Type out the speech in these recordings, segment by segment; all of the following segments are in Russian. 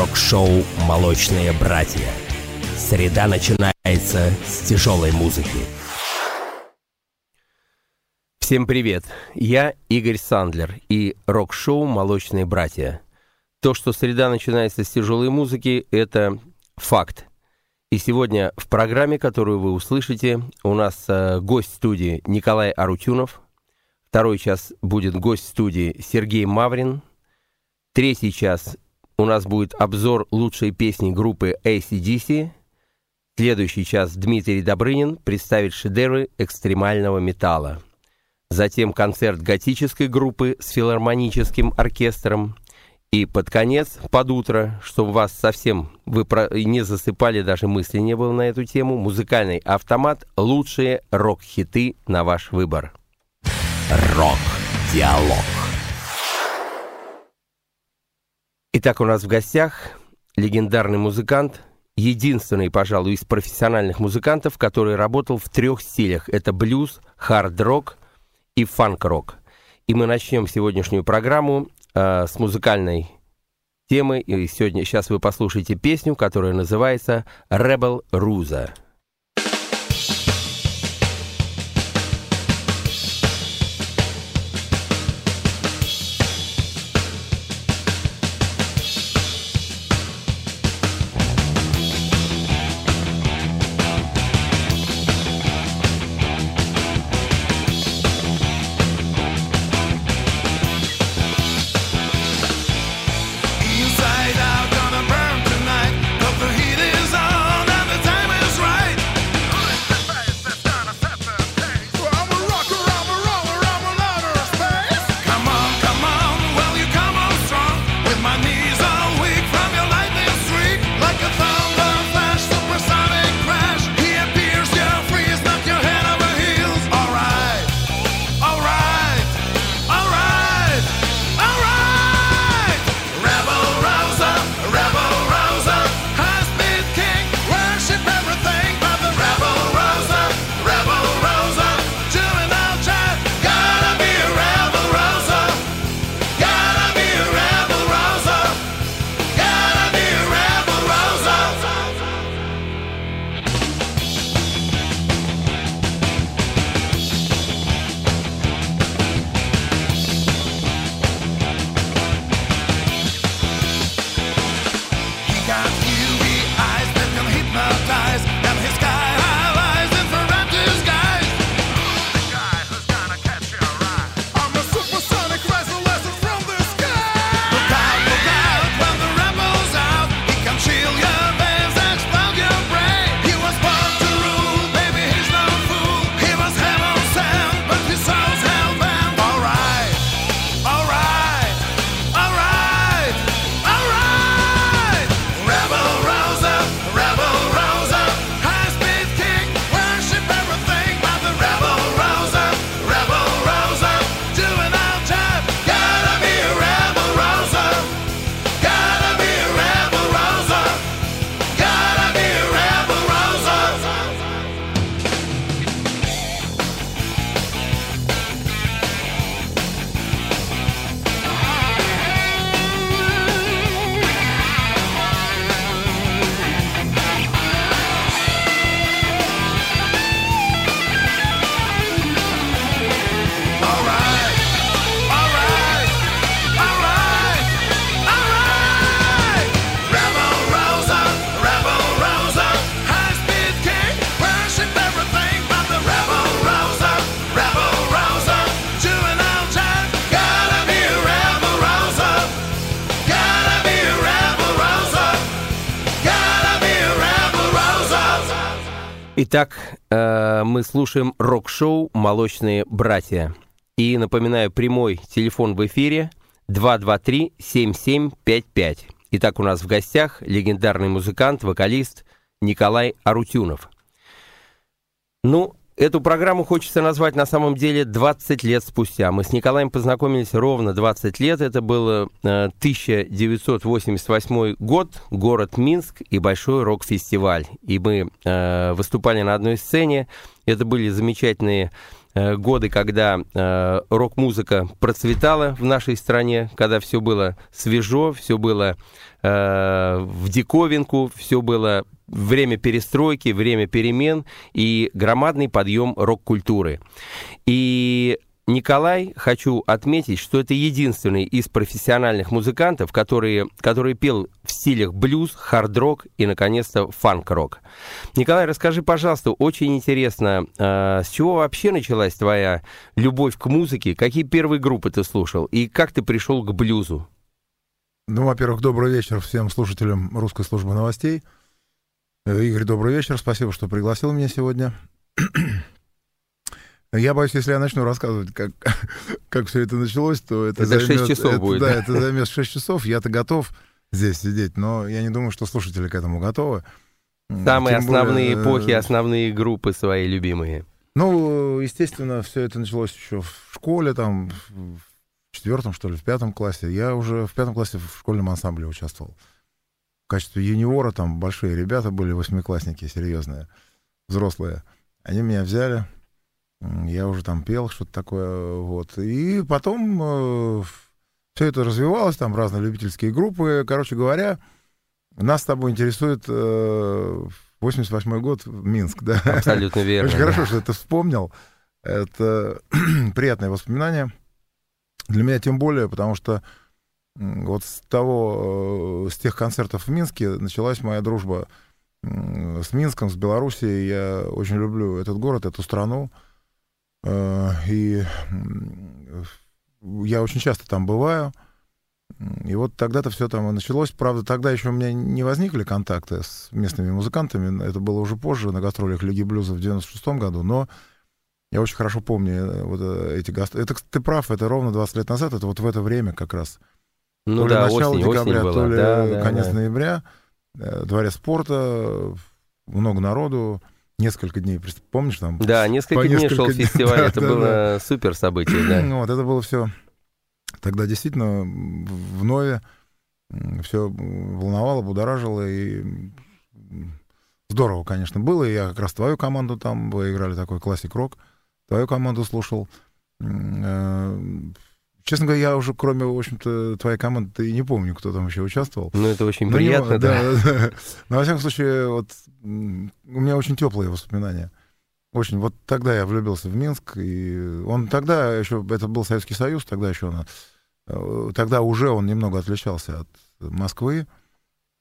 рок-шоу «Молочные братья». Среда начинается с тяжелой музыки. Всем привет! Я Игорь Сандлер и рок-шоу «Молочные братья». То, что среда начинается с тяжелой музыки, это факт. И сегодня в программе, которую вы услышите, у нас э, гость студии Николай Арутюнов. Второй час будет гость студии Сергей Маврин. Третий час у нас будет обзор лучшей песни группы ACDC. Следующий час Дмитрий Добрынин представит шедевры экстремального металла. Затем концерт готической группы с филармоническим оркестром. И под конец, под утро, чтобы вас совсем вы не засыпали, даже мысли не было на эту тему, музыкальный автомат «Лучшие рок-хиты на ваш выбор». Рок-диалог. Итак, у нас в гостях легендарный музыкант, единственный, пожалуй, из профессиональных музыкантов, который работал в трех стилях. Это блюз, хард-рок и фанк-рок. И мы начнем сегодняшнюю программу э, с музыкальной темы. И сегодня, сейчас вы послушаете песню, которая называется «Rebel Ruza». Мы слушаем рок-шоу «Молочные братья». И напоминаю, прямой телефон в эфире 223-7755. Итак, у нас в гостях легендарный музыкант, вокалист Николай Арутюнов. Ну, Эту программу хочется назвать на самом деле 20 лет спустя. Мы с Николаем познакомились ровно 20 лет. Это был 1988 э, год, город Минск и большой рок-фестиваль. И мы э, выступали на одной сцене. Это были замечательные годы, когда э, рок-музыка процветала в нашей стране, когда все было свежо, все было э, в диковинку, все было время перестройки, время перемен и громадный подъем рок-культуры. И Николай, хочу отметить, что это единственный из профессиональных музыкантов, который, который пел в стилях блюз, хард-рок и, наконец-то, фанк-рок. Николай, расскажи, пожалуйста, очень интересно, э, с чего вообще началась твоя любовь к музыке, какие первые группы ты слушал и как ты пришел к блюзу? Ну, во-первых, добрый вечер всем слушателям русской службы новостей. Э, Игорь, добрый вечер, спасибо, что пригласил меня сегодня. Я боюсь, если я начну рассказывать, как, как все это началось, то это, это займет... 6 часов это, будет. Да, это займет 6 часов. Я-то готов здесь сидеть, но я не думаю, что слушатели к этому готовы. Самые Тем основные более, эпохи, основные группы свои любимые. Ну, естественно, все это началось еще в школе, там, в четвертом, что ли, в пятом классе. Я уже в пятом классе в школьном ансамбле участвовал. В качестве юниора там большие ребята были, восьмиклассники, серьезные, взрослые. Они меня взяли, я уже там пел что-то такое, вот. И потом э, все это развивалось, там разные любительские группы. Короче говоря, нас с тобой интересует э, 88 год, Минск, да? Абсолютно верно. Очень хорошо, что ты вспомнил. Это приятное воспоминание. Для меня тем более, потому что вот с того, э, с тех концертов в Минске началась моя дружба с Минском, с Белоруссией. Я очень люблю этот город, эту страну. Э, и я очень часто там бываю. И вот тогда-то все там и началось. Правда, тогда еще у меня не возникли контакты с местными музыкантами. Это было уже позже, на гастролях Лиги Блюза в 96 году. Но я очень хорошо помню э, вот э, эти гастроли. Это, ты прав, это ровно 20 лет назад. Это вот в это время как раз. Ну то да, ли начало осень, декабря, осень то ли да, конец да. ноября. Дворец спорта, много народу несколько дней, помнишь там? Да, несколько дней несколько шел фестиваль, да, это да, было да. супер событие, да. Ну, вот это было все тогда действительно в Нове все волновало, будоражило, и здорово, конечно, было. Я как раз твою команду там, вы играли такой классик-рок, твою команду слушал. Честно говоря, я уже, кроме, в общем-то, твоей команды, и не помню, кто там еще участвовал. Ну, это очень приятно, него, да. да. да. Но, во всяком случае, вот у меня очень теплые воспоминания. Очень. Вот тогда я влюбился в Минск, и он тогда еще, это был Советский Союз, тогда еще он, э, тогда уже он немного отличался от Москвы,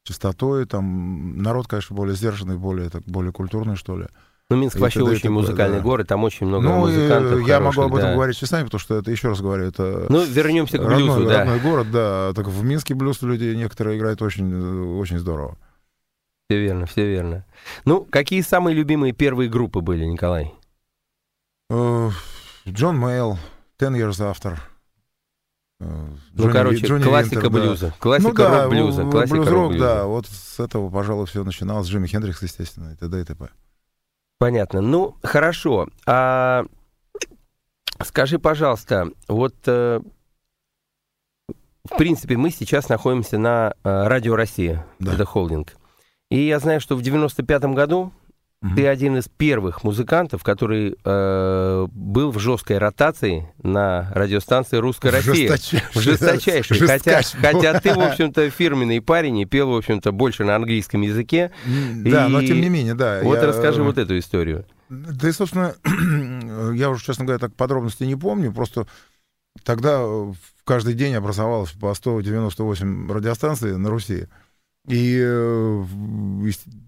чистотой, там народ, конечно, более сдержанный, более, так, более культурный, что ли. Ну, Минск и вообще очень музыкальный да. город, там очень много ну, музыкантов. Я хороших, могу об этом да. говорить часами, потому что это, еще раз говорю, это... Ну, вернемся к родной, блюзу, да. Родной город, да. Так в Минске блюз люди некоторые играют очень, очень здорово. Все верно, все верно. Ну, какие самые любимые первые группы были, Николай? Джон Мейл, Ten Years After. ну, Джонни, короче, Джонни классика Винтер, блюза. Да. Классика ну, да, рок-блюза. Классика блюз-рок, да. Вот с этого, пожалуй, все начиналось. Джимми Хендрикс, естественно, и т.д. и т.п. Понятно. Ну, хорошо. А скажи, пожалуйста, вот э, в принципе мы сейчас находимся на э, Радио Россия, да. это холдинг. И я знаю, что в 95-м году угу. ты один из первых музыкантов, который э, был в жесткой ротации на радиостанции «Русская Россия». Жесточайший. Жесточайший. Хотя, хотя ты, в общем-то, фирменный парень и пел, в общем-то, больше на английском языке. Да, и... но тем не менее, да. Вот я... расскажи вот эту историю. Да и, собственно, я уже, честно говоря, так подробностей не помню, просто тогда каждый день образовалось по 198 радиостанций на Руси. И,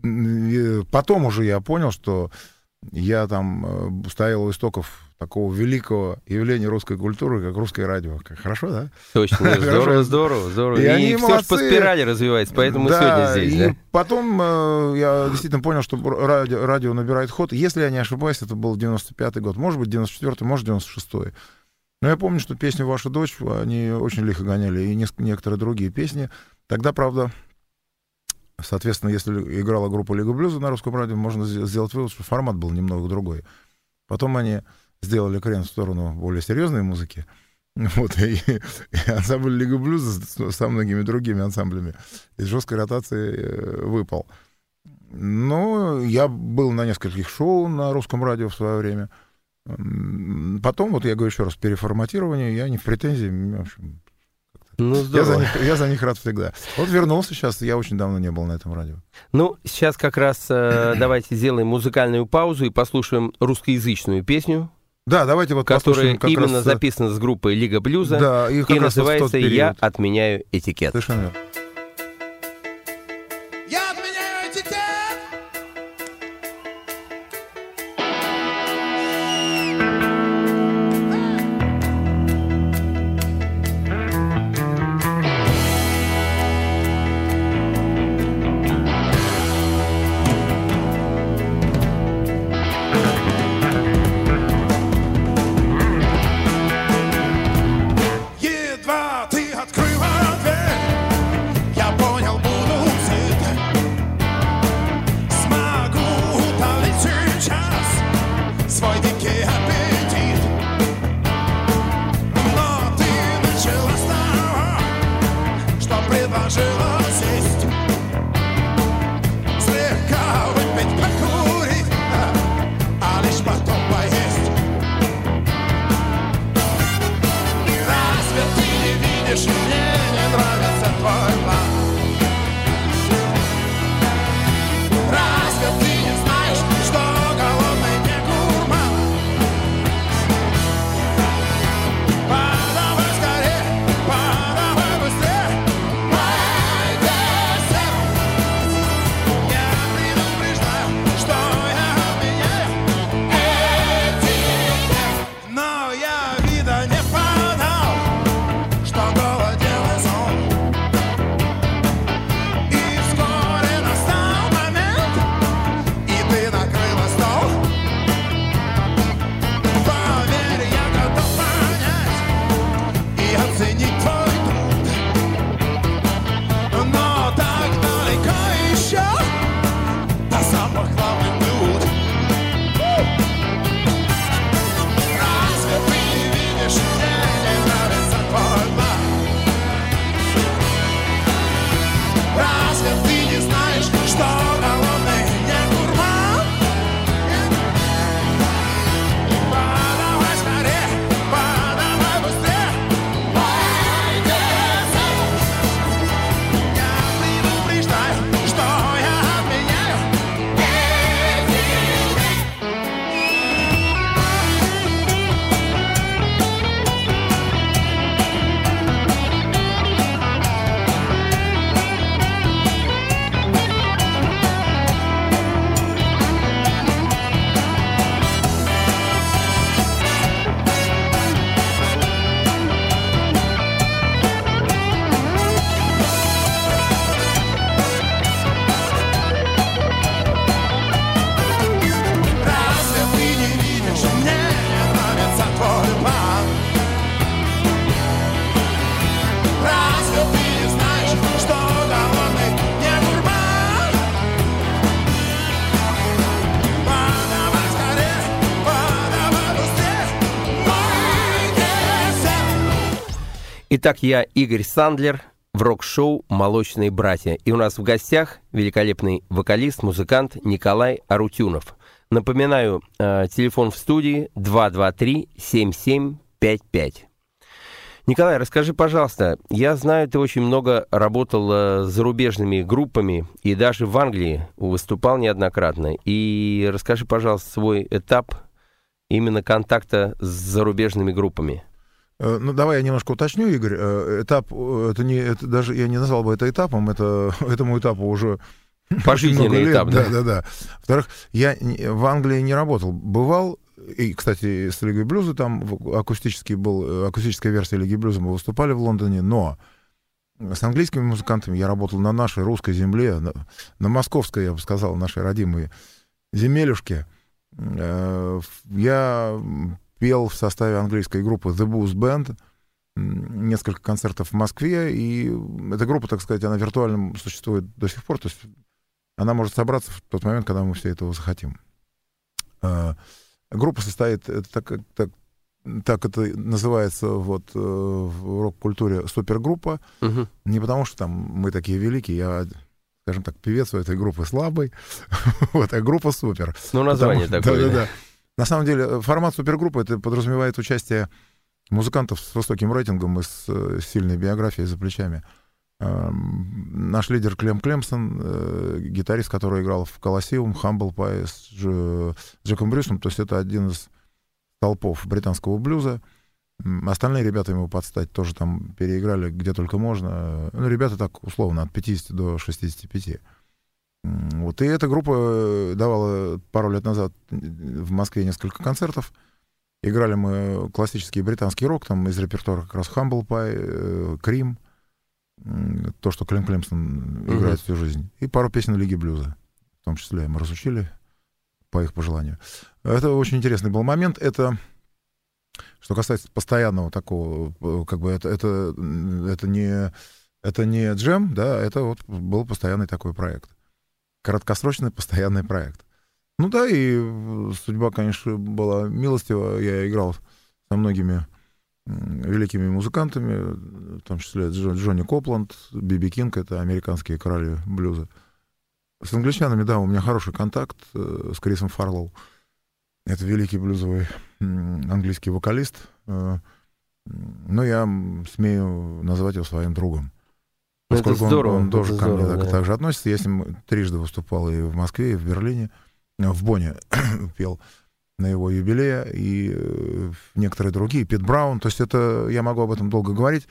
и потом уже я понял, что я там стоял у истоков такого великого явления русской культуры, как русское радио. Как хорошо, да? Точно, здорово, здорово, здорово. И, и они все молодцы. по спирали развивается, поэтому да, мы сегодня здесь. И да? потом э, я действительно понял, что радио, радио набирает ход. Если я не ошибаюсь, это был 95-й год, может быть, 94-й, может, 96-й. Но я помню, что песню «Ваша дочь» они очень лихо гоняли, и некоторые другие песни. Тогда, правда, Соответственно, если играла группа Лига Блюза на русском радио, можно сделать вывод, что формат был немного другой. Потом они сделали крен в сторону более серьезной музыки. Вот, и, и ансамбль Лига Блюза со многими другими ансамблями из жесткой ротации выпал. Ну, я был на нескольких шоу на русском радио в свое время. Потом, вот я говорю еще раз, переформатирование, я не в претензии, в общем, ну, я, за них, я за них рад всегда. Вот вернулся сейчас, я очень давно не был на этом радио. Ну, сейчас как раз э, давайте сделаем музыкальную паузу и послушаем русскоязычную песню. Да, давайте вот Которая именно раз... Э, записана с группой Лига Блюза да, и, и называется «Я отменяю этикет». Совершенно верно. Итак, я Игорь Сандлер в рок-шоу «Молочные братья». И у нас в гостях великолепный вокалист, музыкант Николай Арутюнов. Напоминаю, э, телефон в студии 223-7755. Николай, расскажи, пожалуйста, я знаю, ты очень много работал э, с зарубежными группами и даже в Англии выступал неоднократно. И расскажи, пожалуйста, свой этап именно контакта с зарубежными группами. Э, ну, давай я немножко уточню, Игорь. Э, этап, э, это не, это даже я не назвал бы это этапом, это этому этапу уже Пожизненный этап, да? Да, да, да. Во-вторых, я в Англии не работал. Бывал, и, кстати, с Лигой Блюза там акустический был, акустическая версия Лиги Блюза, мы выступали в Лондоне, но с английскими музыкантами я работал на нашей русской земле, на, на московской, я бы сказал, нашей родимой земелюшке. Я пел в составе английской группы The Boost Band, несколько концертов в Москве, и эта группа, так сказать, она виртуально существует до сих пор, то есть она может собраться в тот момент, когда мы все этого захотим. А, группа состоит, так, так, так это называется вот э, в рок-культуре супергруппа, угу. не потому что там мы такие великие, я скажем так, певец у этой группы слабый, вот, а группа супер. Ну, название Потому, такое. Да, да, да. На самом деле, формат супергруппы это подразумевает участие музыкантов с высоким рейтингом и с э, сильной биографией за плечами. Эм, наш лидер Клем Клемсон, э, гитарист, который играл в Колоссеум, Humble Pie с Джеком Брюсом, то есть это один из толпов британского блюза. Остальные ребята ему подстать тоже там переиграли где только можно. Ну, ребята так условно от 50 до 65. Вот. И эта группа э, давала пару лет назад в Москве несколько концертов. Играли мы классический британский рок, там из репертуара как раз Humble Pie, Крим, то, что Клем Клемсон играет uh-huh. всю жизнь. И пару песен Лиги Блюза, в том числе мы разучили по их пожеланию. Это очень интересный был момент. Это что касается постоянного такого, э, как бы это, это, это, не, это не джем, да, это вот был постоянный такой проект. Краткосрочный постоянный проект. Ну да, и судьба, конечно, была милостива. Я играл со многими великими музыкантами, в том числе Джонни Копланд, Биби Кинг, это американские короли блюза. С англичанами, да, у меня хороший контакт э, с Крисом Фарлоу. Это великий блюзовый английский вокалист, э, но я смею назвать его своим другом. Поскольку это здорово, он, он тоже ко мне так, да. так же относится. Я с ним трижды выступал и в Москве, и в Берлине, э, в Бонне пел на его юбилее, и э, некоторые другие, Пит Браун. То есть это, я могу об этом долго говорить.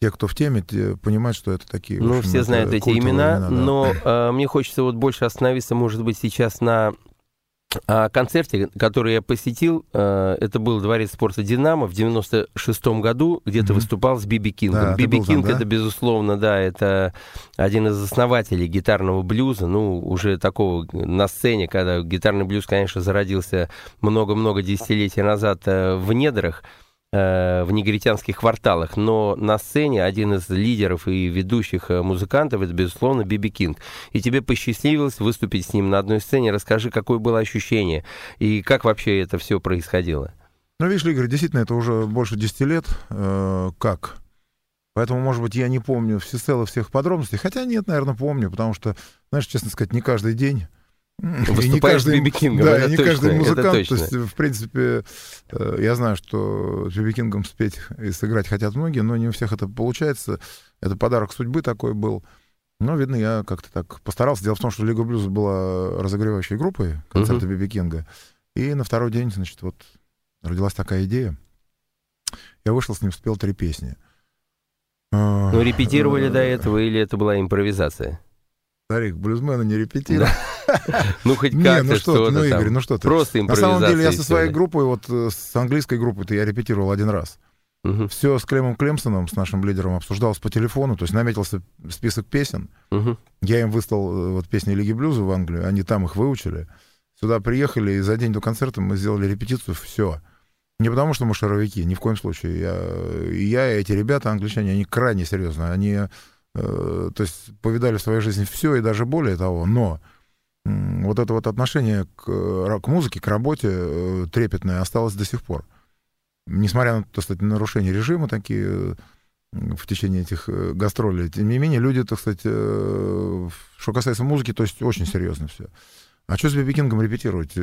Те, кто в теме, те понимают, что это такие... Ну, общем, все знают эти имена, имена да. но э, мне хочется вот больше остановиться, может быть, сейчас на о концерте, который я посетил, э, это был дворец спорта «Динамо» в 96-м году, где mm-hmm. выступал с Би Би Кингом. Да, Би Би Кинг там, да? это, безусловно, да, это один из основателей гитарного блюза, ну, уже такого на сцене, когда гитарный блюз, конечно, зародился много-много десятилетий назад э, в недрах, в негритянских кварталах, но на сцене один из лидеров и ведущих э, музыкантов это, безусловно, Би Би Кинг. И тебе посчастливилось выступить с ним на одной сцене. Расскажи, какое было ощущение и как вообще это все происходило? Ну, видишь, Игорь, действительно, это уже больше 10 лет. Э, как? Поэтому, может быть, я не помню всецело всех подробностей. Хотя нет, наверное, помню, потому что, знаешь, честно сказать, не каждый день Выступаешь с Биби Кингом, Да, и не точно, каждый музыкант. То есть, в принципе, э, я знаю, что с Биби Кингом спеть и сыграть хотят многие, но не у всех это получается. Это подарок судьбы такой был. Но, видно, я как-то так постарался. Дело в том, что Лига Блюза была разогревающей группой концерта Биби Кинга. И на второй день, значит, вот родилась такая идея. Я вышел с ним, спел три песни. Ну, репетировали до этого или это была импровизация? Старик, блюзмены не репетируют. Ну, хоть как-то ну что ну, Игорь, ну что ты. Просто На самом деле, я со своей группой, вот э, с английской группой-то я репетировал один раз. Угу. Все с Клемом Клемсоном, с нашим лидером, обсуждалось по телефону, то есть наметился список песен. Угу. Я им выслал э, вот песни Лиги Блюза в Англию, они там их выучили. Сюда приехали, и за день до концерта мы сделали репетицию, все. Не потому, что мы шаровики, ни в коем случае. Я, и я, и эти ребята, англичане, они крайне серьезно. Они, э, то есть, повидали в своей жизни все, и даже более того. Но вот это вот отношение к, э, к музыке, к работе э, трепетное осталось до сих пор. Несмотря на, так сказать, нарушение режима такие э, в течение этих гастролей, тем не менее, люди, так сказать, что касается музыки, то есть очень серьезно все. А что с Биби Кингом репетировать?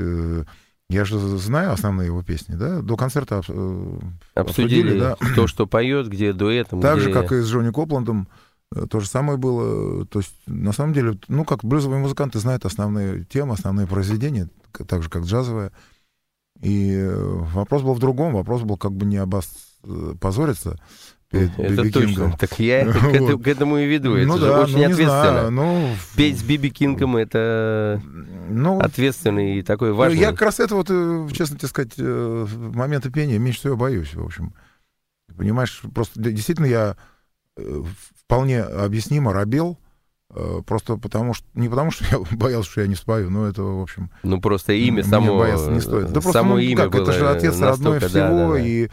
Я же знаю основные его песни, да? До концерта обсудили, обсудили да? кто что поет, где дуэтом. Так где... же, как и с Джонни Копландом. Э, то же самое было. То есть, на самом деле, ну, как блюзовые музыканты знают основные темы, основные произведения, так же, как джазовые. И э, вопрос был в другом. Вопрос был как бы не обозориться перед Это Биби точно. Кингом. Так я вот. к, этому, к этому и веду. Это ну, же да, очень ну, ответственно. Знаю, ну, Петь с Биби Кингом — это ну, ответственный и такой ну, важный... Я как раз это вот, э, честно тебе сказать, моменты пения меньше всего боюсь, в общем. Понимаешь, просто действительно я вполне объяснимо робел, э, просто потому что не потому что я боялся, что я не спою, но это в общем. Ну просто имя само. бояться не стоит. Да просто само ну, имя как было это же отец родной всего да, да, и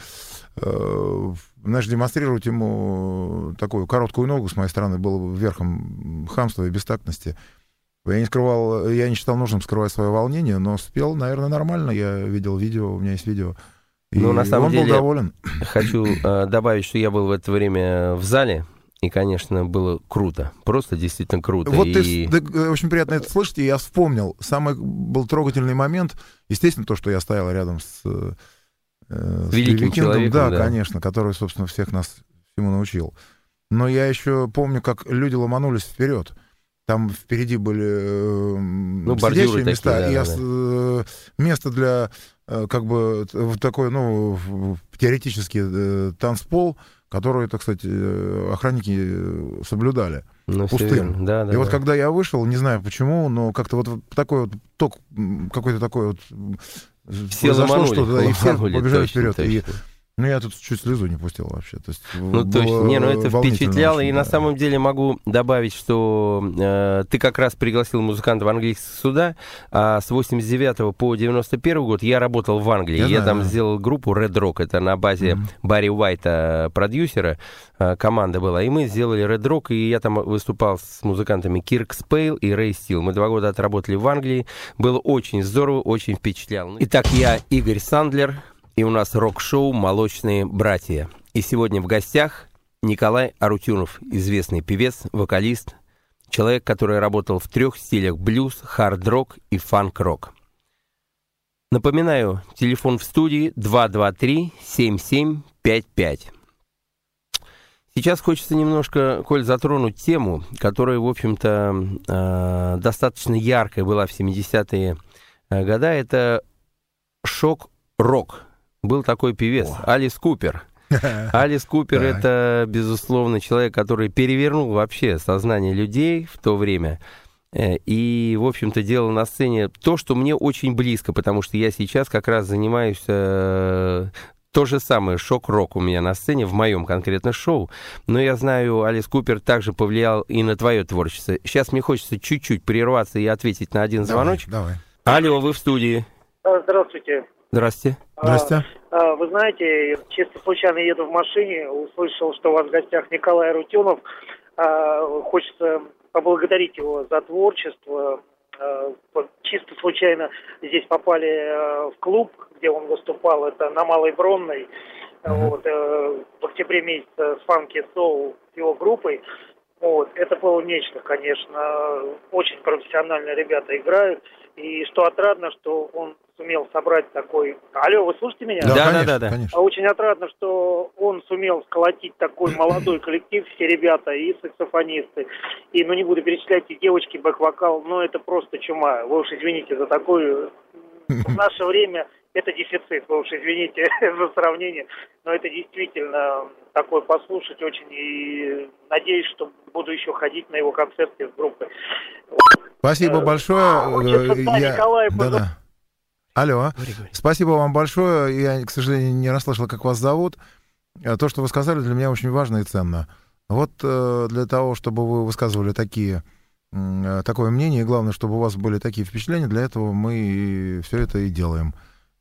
э, знаешь, демонстрировать ему такую короткую ногу с моей стороны было верхом хамства и бестактности. Я не скрывал, я не считал нужным скрывать свое волнение, но спел, наверное, нормально. Я видел видео, у меня есть видео. Ну, на самом он деле, был доволен. Хочу э, добавить, что я был в это время в зале И, конечно, было круто. Просто действительно круто. Вот и... ты, да, очень приятно это слышать, и я вспомнил. Самый был трогательный момент, естественно, то, что я стоял рядом с, э, с великим человеком. Да, да, конечно, который, собственно, всех нас всему научил. Но я еще помню, как люди ломанулись вперед. Там впереди были э, ну, сидящие места, такие, да, и да, да. Э, место для э, как бы такой, ну, теоретически э, танцпол, который, так сказать, э, охранники соблюдали. Ну, пустым. Да, да, и да. вот когда я вышел, не знаю почему, но как-то вот такой вот ток, какой-то такой вот все произошло что-то, да, и все побежали точно, вперед. Точно. И ну, я тут чуть слезу не пустил вообще. То есть, ну, точно. Не, ну это впечатляло. Очень, и да. на самом деле могу добавить, что э, ты как раз пригласил музыканта в английские суда, а с 89 по 91 год я работал в Англии. Я, я знаю, там да. сделал группу Red Rock. Это на базе mm-hmm. Барри Уайта, продюсера, э, команда была. И мы сделали Red Rock, и я там выступал с музыкантами Кирк Спейл и Рэй Стил. Мы два года отработали в Англии. Было очень здорово, очень впечатляло. Итак, я Игорь Сандлер, и у нас рок-шоу «Молочные братья». И сегодня в гостях Николай Арутюнов, известный певец, вокалист, человек, который работал в трех стилях блюз, хард-рок и фанк-рок. Напоминаю, телефон в студии 223-7755. Сейчас хочется немножко, Коль, затронуть тему, которая, в общем-то, э, достаточно яркая была в 70-е э, годы. Это шок-рок был такой певец, О. Алис Купер. Алис Купер это, безусловно, человек, который перевернул вообще сознание людей в то время. Э, и, в общем-то, делал на сцене то, что мне очень близко, потому что я сейчас как раз занимаюсь э, то же самое, шок-рок у меня на сцене, в моем конкретно шоу. Но я знаю, Алис Купер также повлиял и на твое творчество. Сейчас мне хочется чуть-чуть прерваться и ответить на один звоночек. Давай, давай. Алло, вы в студии. Здравствуйте. Здрасте. Здрасте. А, вы знаете, чисто случайно еду в машине, услышал, что у вас в гостях Николай Рутюнов. А, хочется поблагодарить его за творчество. А, чисто случайно здесь попали в клуб, где он выступал, это на Малой Бронной. Uh-huh. Вот, э, в октябре месяце с Фанки Соул с его группой. Вот, это было нечто, конечно. Очень профессионально ребята играют. И что отрадно, что он сумел собрать такой... Алло, вы слушаете меня? Да, да, да, да. Конечно. А очень отрадно, что он сумел сколотить такой молодой коллектив, все ребята, и саксофонисты, и, ну, не буду перечислять, и девочки, бэк-вокал, но это просто чума. Вы уж извините за такую... В наше время это дефицит, вы уж извините за сравнение, но это действительно такое послушать очень, и надеюсь, что буду еще ходить на его концерты с группой. Спасибо э, большое. Э, я... Николай, да, да. Алло. Говори, говори. Спасибо вам большое. Я, к сожалению, не расслышал, как вас зовут. Э, то, что вы сказали, для меня очень важно и ценно. Вот для того, чтобы вы высказывали такие, такое мнение, и главное, чтобы у вас были такие впечатления, для этого мы все это и делаем.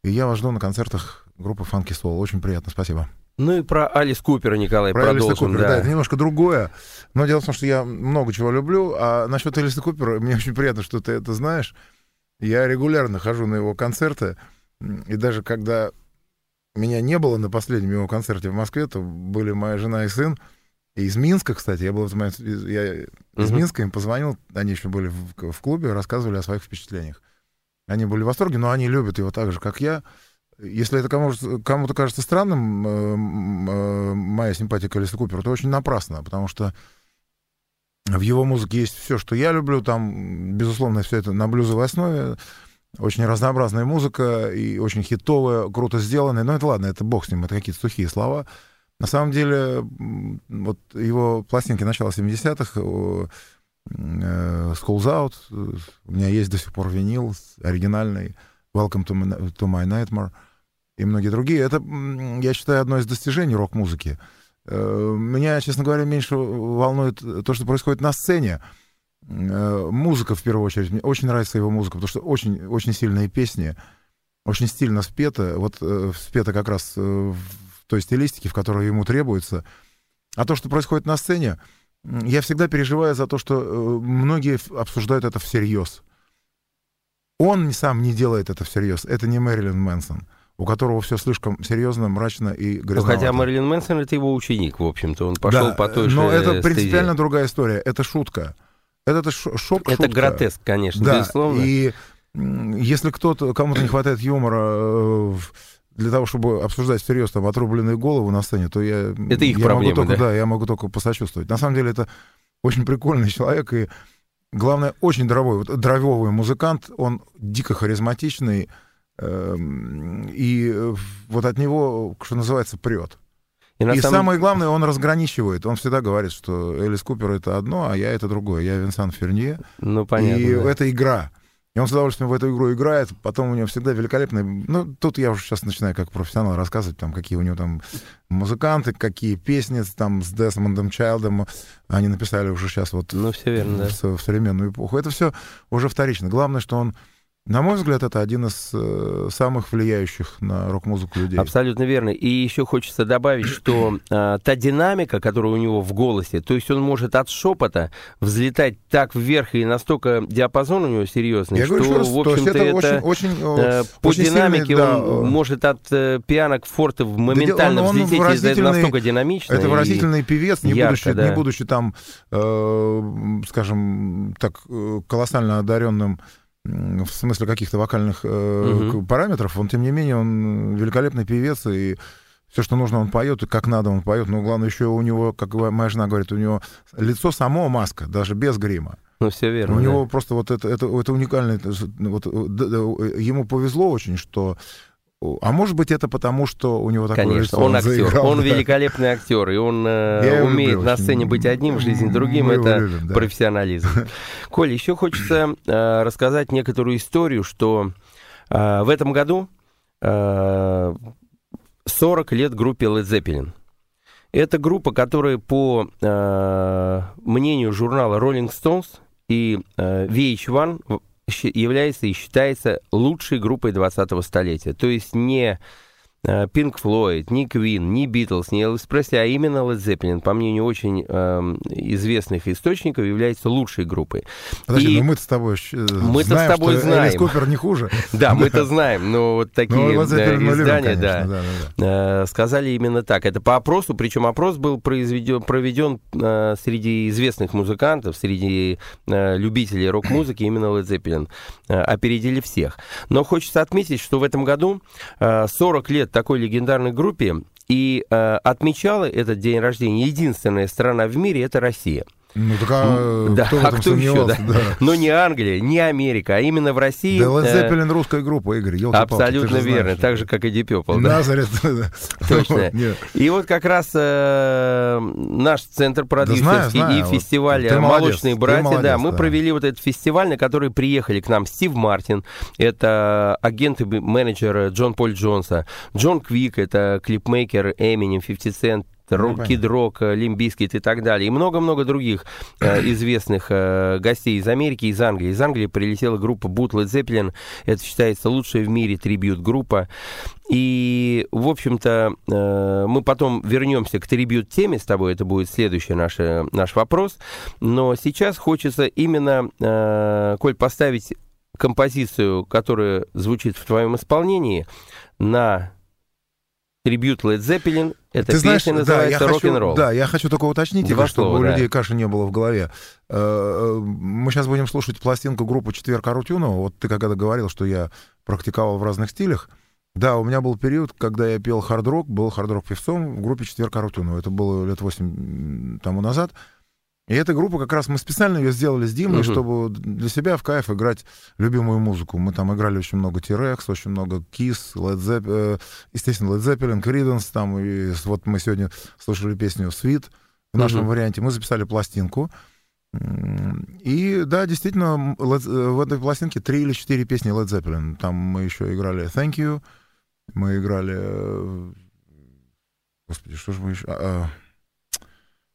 И я вас жду на концертах группы Funky Soul. Очень приятно, спасибо. Ну и про Алис Купера, Николай, про продолжим. Алиса Купера, да. да, это немножко другое. Но дело в том, что я много чего люблю. А насчет Алиса Купера, мне очень приятно, что ты это знаешь. Я регулярно хожу на его концерты. И даже когда меня не было на последнем его концерте в Москве, то были моя жена и сын. И из Минска, кстати, я был я из Минска им позвонил, они еще были в, в клубе, рассказывали о своих впечатлениях. Они были в восторге, но они любят его так же, как я. Если это кому-то, кому-то кажется странным, э, э, моя симпатия к Алису Куперу, то очень напрасно, потому что в его музыке есть все, что я люблю. Там, безусловно, все это на блюзовой основе. Очень разнообразная музыка и очень хитовая, круто сделанная. Но это ладно, это бог с ним, это какие-то сухие слова. На самом деле, вот его пластинки начала 70-х, э, Schools Out, у меня есть до сих пор винил оригинальный, Welcome to to my Nightmare и многие другие. Это, я считаю, одно из достижений рок-музыки. Э, меня, честно говоря, меньше волнует то, что происходит на сцене. Э, музыка, в первую очередь. Мне очень нравится его музыка, потому что очень, очень сильные песни, очень стильно спета. Вот э, спета как раз в той стилистике, в которой ему требуется. А то, что происходит на сцене, я всегда переживаю за то, что многие обсуждают это всерьез. Он сам не делает это всерьез. Это не Мэрилин Мэнсон. У которого все слишком серьезно, мрачно и Ну, грязновато. хотя Мэрилин Мэнсон это его ученик, в общем-то. Он пошел Да, по той же Но это стезе. принципиально другая история. Это шутка. Это, это шок Это шутка. гротеск, конечно, Да, безусловно. и если кто-то, кому-то не хватает юмора э, для того, чтобы обсуждать всерьез там отрубленные головы на сцене, то я... Это их я проблемы, могу только, да? я могу только посочувствовать. На самом деле это очень прикольный человек, и главное, очень дровой, вот, дрововый музыкант, он дико харизматичный, и э, вот от него, что называется, прет. И И самом- самое главное, он разграничивает. Он всегда говорит, что Элис Купер это одно, а я это другое. Я Винсан Фернье. Ну, понятно. и да. это игра. И он с удовольствием в эту игру играет. Потом у него всегда великолепный... Ну, тут я уже сейчас начинаю как профессионал рассказывать, там, какие у него там музыканты, какие песни там с Десмондом Чайлдом они написали уже сейчас вот Ну, все верно, да. в, в современную эпоху. Это все уже вторично. Главное, что он, на мой взгляд, это один из э, самых влияющих на рок-музыку людей. Абсолютно верно. И еще хочется добавить, что а, та динамика, которая у него в голосе, то есть он может от шепота взлетать так вверх, и настолько диапазон у него серьезный, Я что, говорю раз, в общем-то, это, это... очень, очень, э, э, по очень динамике сильный, да, он э, может от э, пиано к форту моментально он- он взлететь, и это настолько динамично. Это выразительный певец, не, ярко, будучи, да. не будучи там, э, скажем, так э, колоссально одаренным в смысле каких-то вокальных э, к- параметров, он, тем не менее, он великолепный певец, и все, что нужно, он поет, и как надо он поет. Но главное, еще у него, как моя жена говорит, у него лицо само маска, даже без грима. Ну, все верно. у да. него просто вот это, это, это с- вот, э, д- ему повезло очень, что... А может быть, это потому, что у него такое Конечно, лицо. он актер, заиграл, он да. великолепный актер, и он э, умеет люблю на сцене быть одним, в жизни другим. Это любим, да. профессионализм. Коль, еще хочется э, рассказать некоторую историю, что э, в этом году э, 40 лет группе Led Zeppelin. Это группа, которая по э, мнению журнала Rolling Stones и э, VH1 в- щ- является и считается лучшей группой 20-го столетия. То есть не э, Pink Floyd, ни Queen, ни Beatles, ни Elvis Пресли, а именно Led Zeppelin, по мнению очень эм, известных источников, является лучшей группой. Подожди, И- ну мы-то с тобой э, с знаем, тобой что знаем. Элис Купер не хуже. Да, мы-то знаем, но вот такие Ну, э, мы издания, да, э, сказали именно так. Это по опросу, причем опрос был произведен, проведен э, среди известных музыкантов, среди э, любителей рок-музыки, именно Led Zeppelin э, опередили всех. Но хочется отметить, что в этом году э, 40 лет такой легендарной группе, и э, отмечала этот день рождения единственная страна в мире, это Россия. Ну, так а Да, кто а кто еще, сомневался? да? Но не Англия, не Америка, а именно в России... Да, Led э, русская группа, Игорь, Абсолютно верно, так же, как и Purple, да. Назарет. да. Точно. И вот как раз э, наш центр продюсерский знаю, знаю. и Вот фестиваль молодец, «Молочные ты братья», молодец, да, мы да. провели вот этот фестиваль, на который приехали к нам Стив Мартин, это агент и менеджер Джон Поль Джонса, Джон Квик, это клипмейкер Эминем, 50 Cent, Рок, понятно. Kid Rock, Limp Bizkit и так далее. И много-много других э, известных э, гостей из Америки, из Англии. Из Англии прилетела группа Led Zeppelin. Это считается лучшая в мире трибьют-группа. И, в общем-то, э, мы потом вернемся к трибьют-теме с тобой. Это будет следующий наш, э, наш вопрос. Но сейчас хочется именно, э, Коль, поставить композицию, которая звучит в твоем исполнении, на трибют Led Zeppelin. Эта Ты знаешь, песня да, называется хочу, «Рок-н-ролл». да, я хочу только уточнить, Два чтобы слова, у да. людей каши не было в голове. Э, э, Мы сейчас будем слушать пластинку группы «Четверг Арутюнова». Вот ты когда говорил, что я практиковал в разных стилях. Да, у меня был период, когда я пел хард-рок, был хард-рок певцом в группе «Четверг Арутюнова». Это было лет 8 тому назад. И эта группа, как раз мы специально ее сделали с Димой, Мгм. чтобы для себя в кайф играть любимую музыку. Мы там играли очень много T-Rex, очень много Kiss, Led Zepp, э, естественно, Led Zeppelin, Creedence, там, и вот мы сегодня слушали песню Sweet в нашем Мгм. варианте. Мы записали пластинку. И да, действительно, э, в этой пластинке три или четыре песни Led Zeppelin. Там мы еще играли Thank You, мы играли... э, Господи, что же мы еще...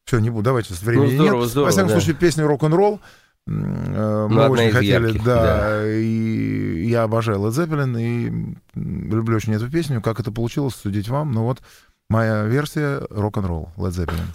все, не буду, давайте, с времени Ну, здорово, нет. здорово, Во всяком да. случае, песню рок-н-ролл. э, Ну, Мы одна очень хотели, ярких, да, да. и я обожаю Led Zeppelin, и люблю очень эту песню. Как это получилось, судить вам. Но вот моя версия рок-н-ролл Led Zeppelin.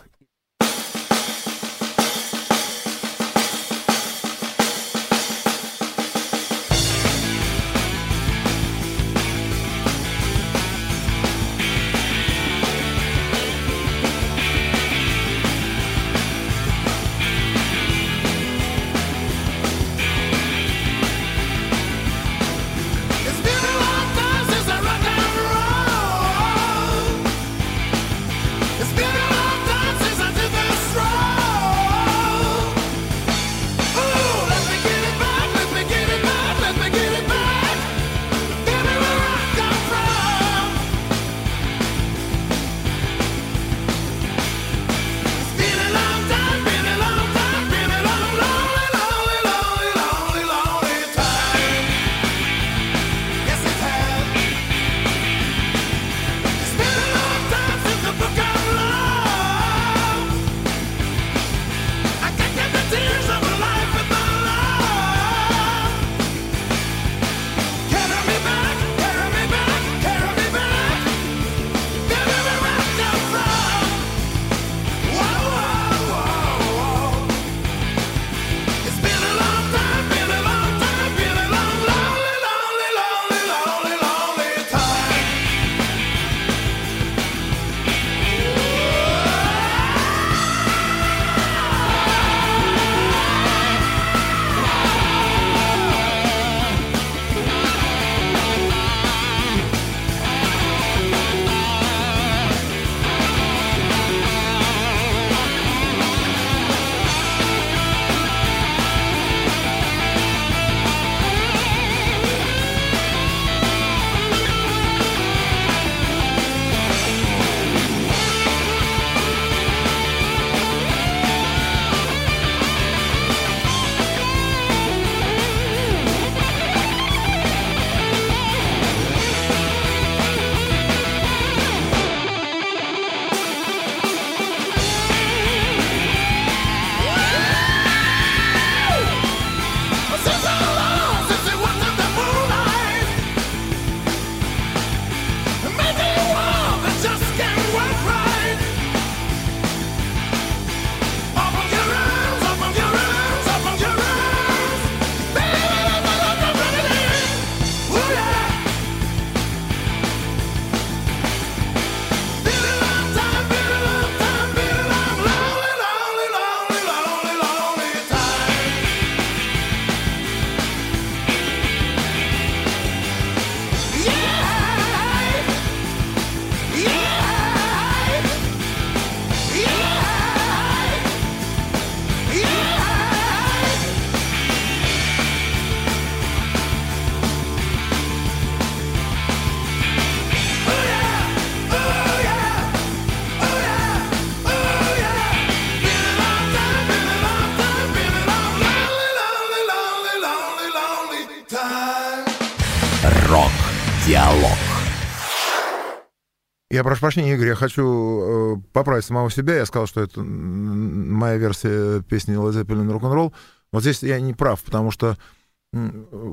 Я прошу прощения, Игорь, я хочу э, поправить самого себя. Я сказал, что это моя версия песни Led Zeppelin рок-н-ролл. Вот здесь я не прав, потому что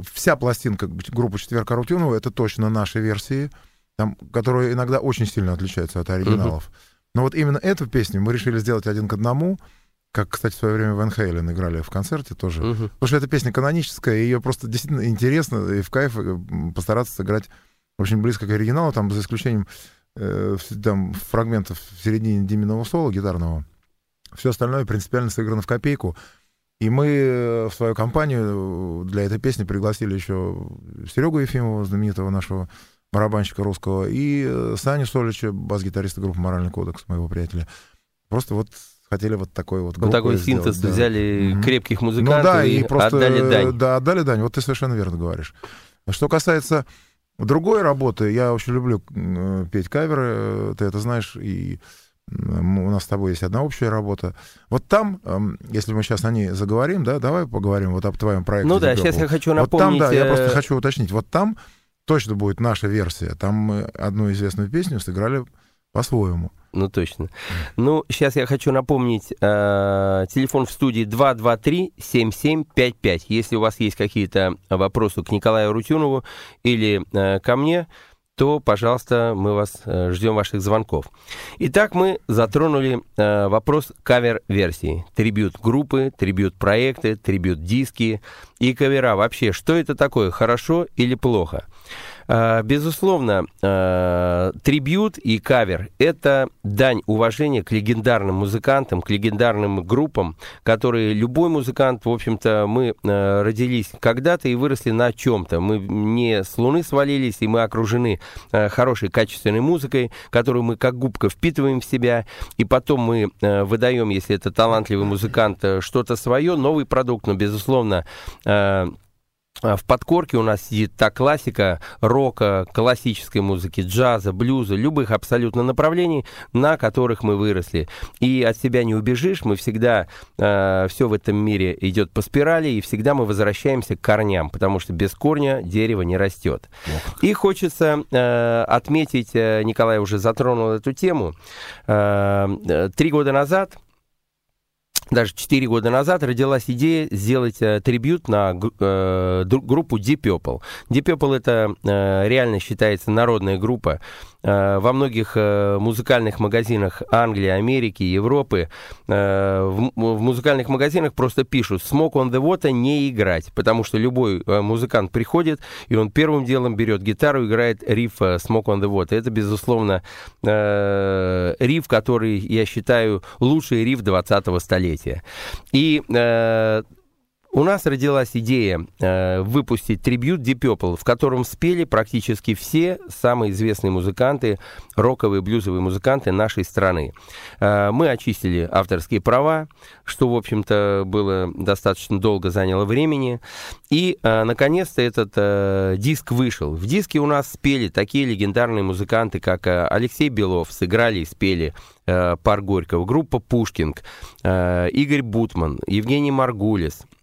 вся пластинка группы «Четверка Рутюнова» — это точно наши версии, там, которые иногда очень сильно отличаются от оригиналов. Uh-huh. Но вот именно эту песню мы решили сделать один к одному, как, кстати, в свое время Ван Хейлен играли в концерте тоже. Uh-huh. Потому что эта песня каноническая, и ее просто действительно интересно и в кайф постараться сыграть очень близко к оригиналу, там, за исключением э, там, фрагментов в середине Диминого соло гитарного. Все остальное принципиально сыграно в копейку. И мы э, в свою компанию для этой песни пригласили еще Серегу Ефимова, знаменитого нашего барабанщика русского, и э, Саню Солича, бас-гитариста группы «Моральный кодекс», моего приятеля. Просто вот хотели вот такой вот Вот такой сделать, синтез да. взяли mm-hmm. крепких музыкантов ну, да, и, и просто, отдали дань. Да, отдали дань. Вот ты совершенно верно говоришь. Что касается другой работы, я очень люблю э, петь каверы, ты это знаешь, и у нас с тобой есть одна общая работа. Вот там, эм, если мы сейчас о ней заговорим, да, давай поговорим вот об твоем проекте. Ну да, сейчас я хочу напомнить... Вот там, да, я просто хочу уточнить. Вот там точно будет наша версия. Там мы одну известную песню сыграли по-своему. Ну, точно. Ну, сейчас я хочу напомнить, э, телефон в студии 223-7755. Если у вас есть какие-то вопросы к Николаю Рутюнову или э, ко мне, то, пожалуйста, мы вас э, ждем ваших звонков. Итак, мы затронули э, вопрос кавер-версии. Трибют группы, трибют проекты, трибют диски и кавера. Вообще, что это такое, хорошо или плохо? А, безусловно, а, трибют и кавер — это дань уважения к легендарным музыкантам, к легендарным группам, которые любой музыкант, в общем-то, мы а, родились когда-то и выросли на чем-то. Мы не с луны свалились, и мы окружены хорошей, качественной музыкой, которую мы как губка впитываем в себя, и потом мы выдаем, если это талантливый музыкант, что-то свое, новый продукт, но, безусловно, в подкорке у нас сидит та классика рока, классической музыки, джаза, блюза, любых абсолютно направлений, на которых мы выросли. И от себя не убежишь, мы всегда, э, а, все в этом мире идет по спирали, и всегда мы возвращаемся к корням, потому что без корня дерево не растет. И хочется э, отметить, Николай уже затронул эту тему, э, три года назад даже 4 года назад родилась идея сделать э, трибют на э, группу Deep Purple. Deep Purple это э, реально считается народная группа. Э, во многих э, музыкальных магазинах Англии, Америки, Европы э, в, музыкальных магазинах просто пишут «Smoke on the Water» не играть, потому что любой музыкант приходит, и он первым делом берет гитару, играет риф «Smoke on the Water». Это, безусловно, риф, который, я считаю, лучший риф 20-го столетия. И у нас родилась идея э, выпустить трибют Deep Purple, в котором спели практически все самые известные музыканты, роковые, блюзовые музыканты нашей страны. Э, мы очистили авторские права, что, в общем-то, было достаточно долго заняло времени. И, э, наконец-то, этот э, диск вышел. В диске у нас спели такие легендарные музыканты, как э, Алексей Белов, сыграли и спели э, пар Горького, группа Пушкинг, э, Игорь Бутман, Евгений Маргулис –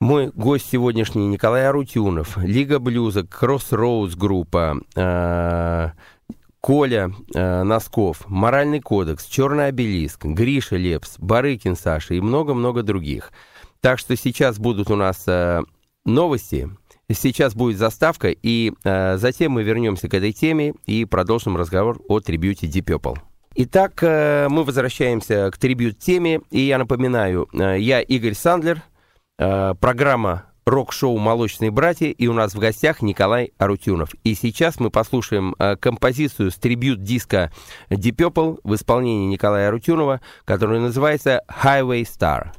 мой гость сегодняшний Николай Арутюнов, Лига блюза, Кроссроуз группа, а, Коля э, Носков, Моральный кодекс, Черный обелиск, Гриша Лепс, Барыкин Саша и много-много других. Так что сейчас будут у нас новости, сейчас будет заставка, и затем мы вернемся к этой теме и продолжим разговор о трибюте Deep Purple. Итак, э, мы возвращаемся к трибют-теме, и я напоминаю, э, я Игорь Сандлер, э, программа рок-шоу «Молочные братья», и у нас в гостях Николай Арутюнов. И сейчас мы послушаем композицию с трибют-диска Deep Purple в исполнении Николая Арутюнова, которая называется «Highway Star».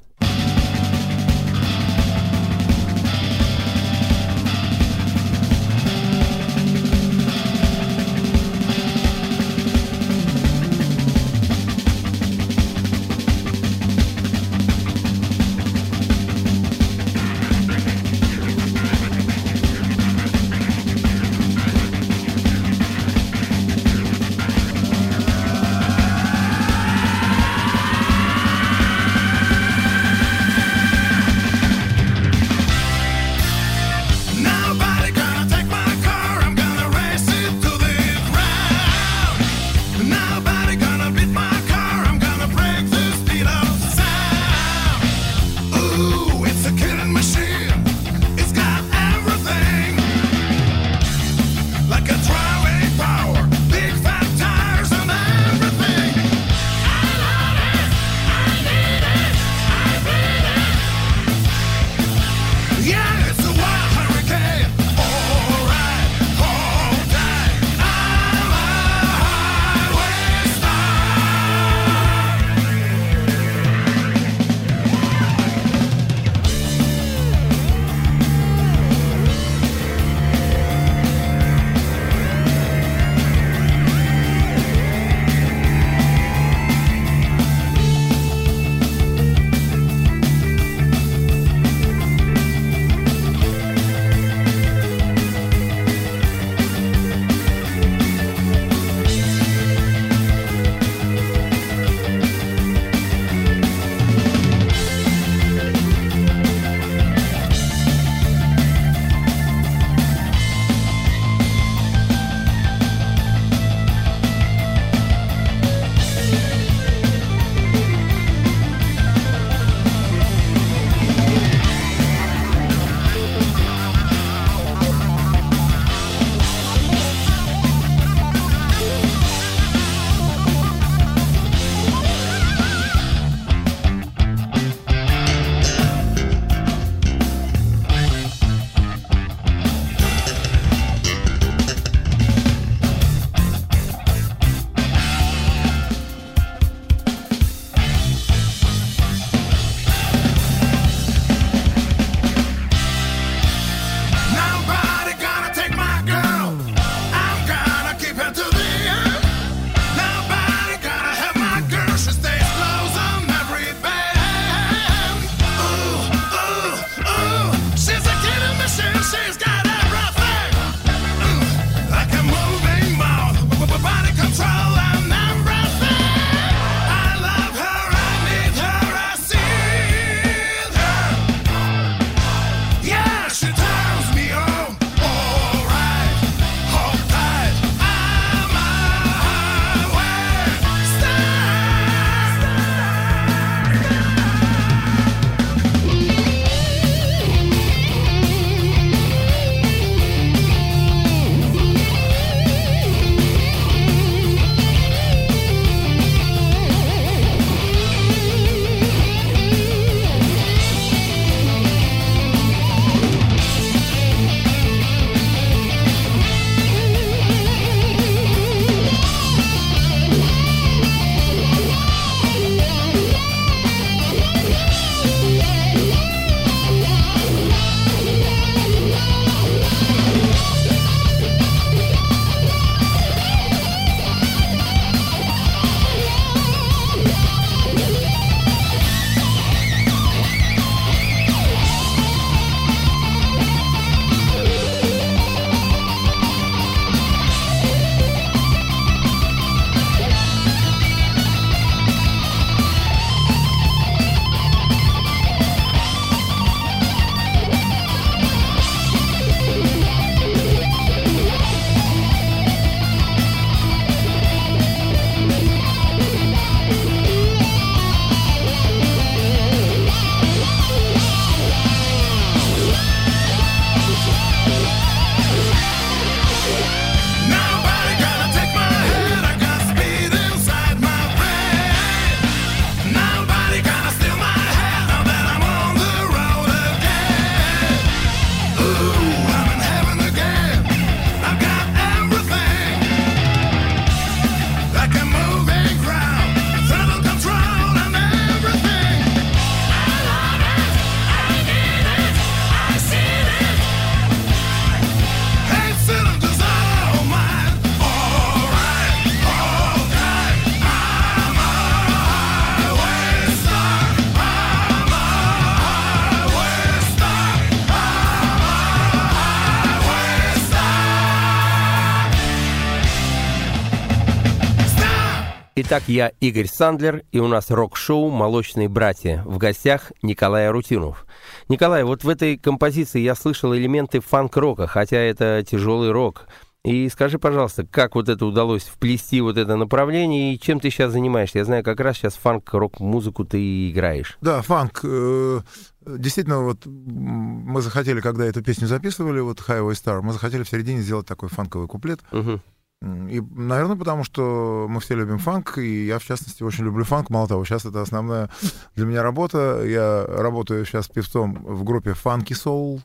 Итак, я Игорь Сандлер, и у нас рок-шоу «Молочные братья». В гостях Николай Арутюнов. Николай, вот в этой композиции я слышал элементы фанк-рока, хотя это тяжелый рок. И скажи, пожалуйста, как вот это удалось вплести вот это направление, и чем ты сейчас занимаешься? Я знаю, как раз сейчас фанк-рок-музыку ты играешь. Да, фанк. Э, действительно, вот мы захотели, когда эту песню записывали, вот Highway Star, мы захотели в середине сделать такой фанковый куплет. Угу. И, наверное, потому что мы все любим фанк, и я, в частности, очень люблю фанк. Мало того, сейчас это основная для меня работа. Я работаю сейчас певцом в группе Funky Soul,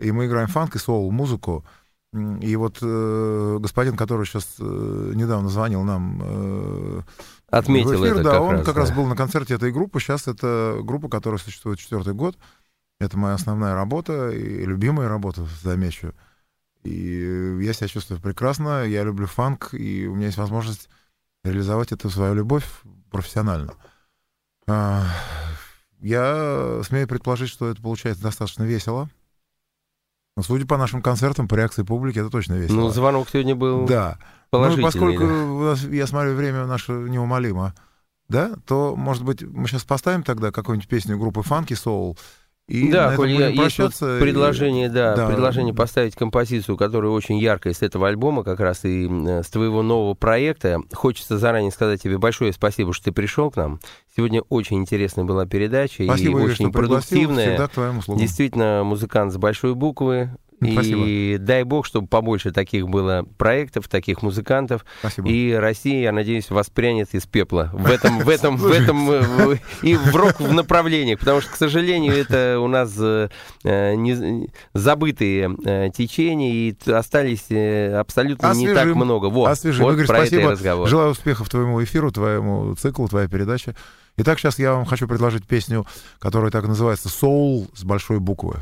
и мы играем фанк и соул музыку. И вот э, господин, который сейчас э, недавно звонил нам... Э, Отметил эфир, это да, как он раз, как да. раз был на концерте этой группы. Сейчас это группа, которая существует четвертый год. Это моя основная работа и любимая работа, замечу. И я себя чувствую прекрасно, я люблю фанк, и у меня есть возможность реализовать эту свою любовь профессионально. А, Я смею предположить, что это получается достаточно весело. Но судя по нашим концертам, по реакции публики, это точно весело. Ну, звонок сегодня был да. положительный. Ну, поскольку да. у нас, я смотрю, время наше неумолимо, да, то, может быть, мы сейчас поставим тогда какую-нибудь песню группы Фанки Soul, и да, коль я- есть вот прощаться, и- предложение, да, да. предложение поставить композицию, которая очень яркая с этого альбома, как раз и э, с твоего нового проекта. Хочется заранее сказать тебе большое спасибо, что ты пришел к нам. Сегодня очень интересная была передача Спасибо, и Игорь, очень продуктивная. Всегда. Действительно, музыкант с большой буквы. Спасибо. И дай бог, чтобы побольше таких было проектов, таких музыкантов. Спасибо. И Россия, я надеюсь, воспрянет из пепла в этом, в этом, в этом э, и в рок в направлениях, потому что, к сожалению, это у нас э, э, не- забытые течения и остались абсолютно не так много. Вот, Освежим. вот Игорь, про это и спасибо. разговор. Желаю успехов твоему эфиру, твоему циклу, твоей передаче. Итак, сейчас я вам хочу предложить песню, которая так называется «Soul» с большой буквы.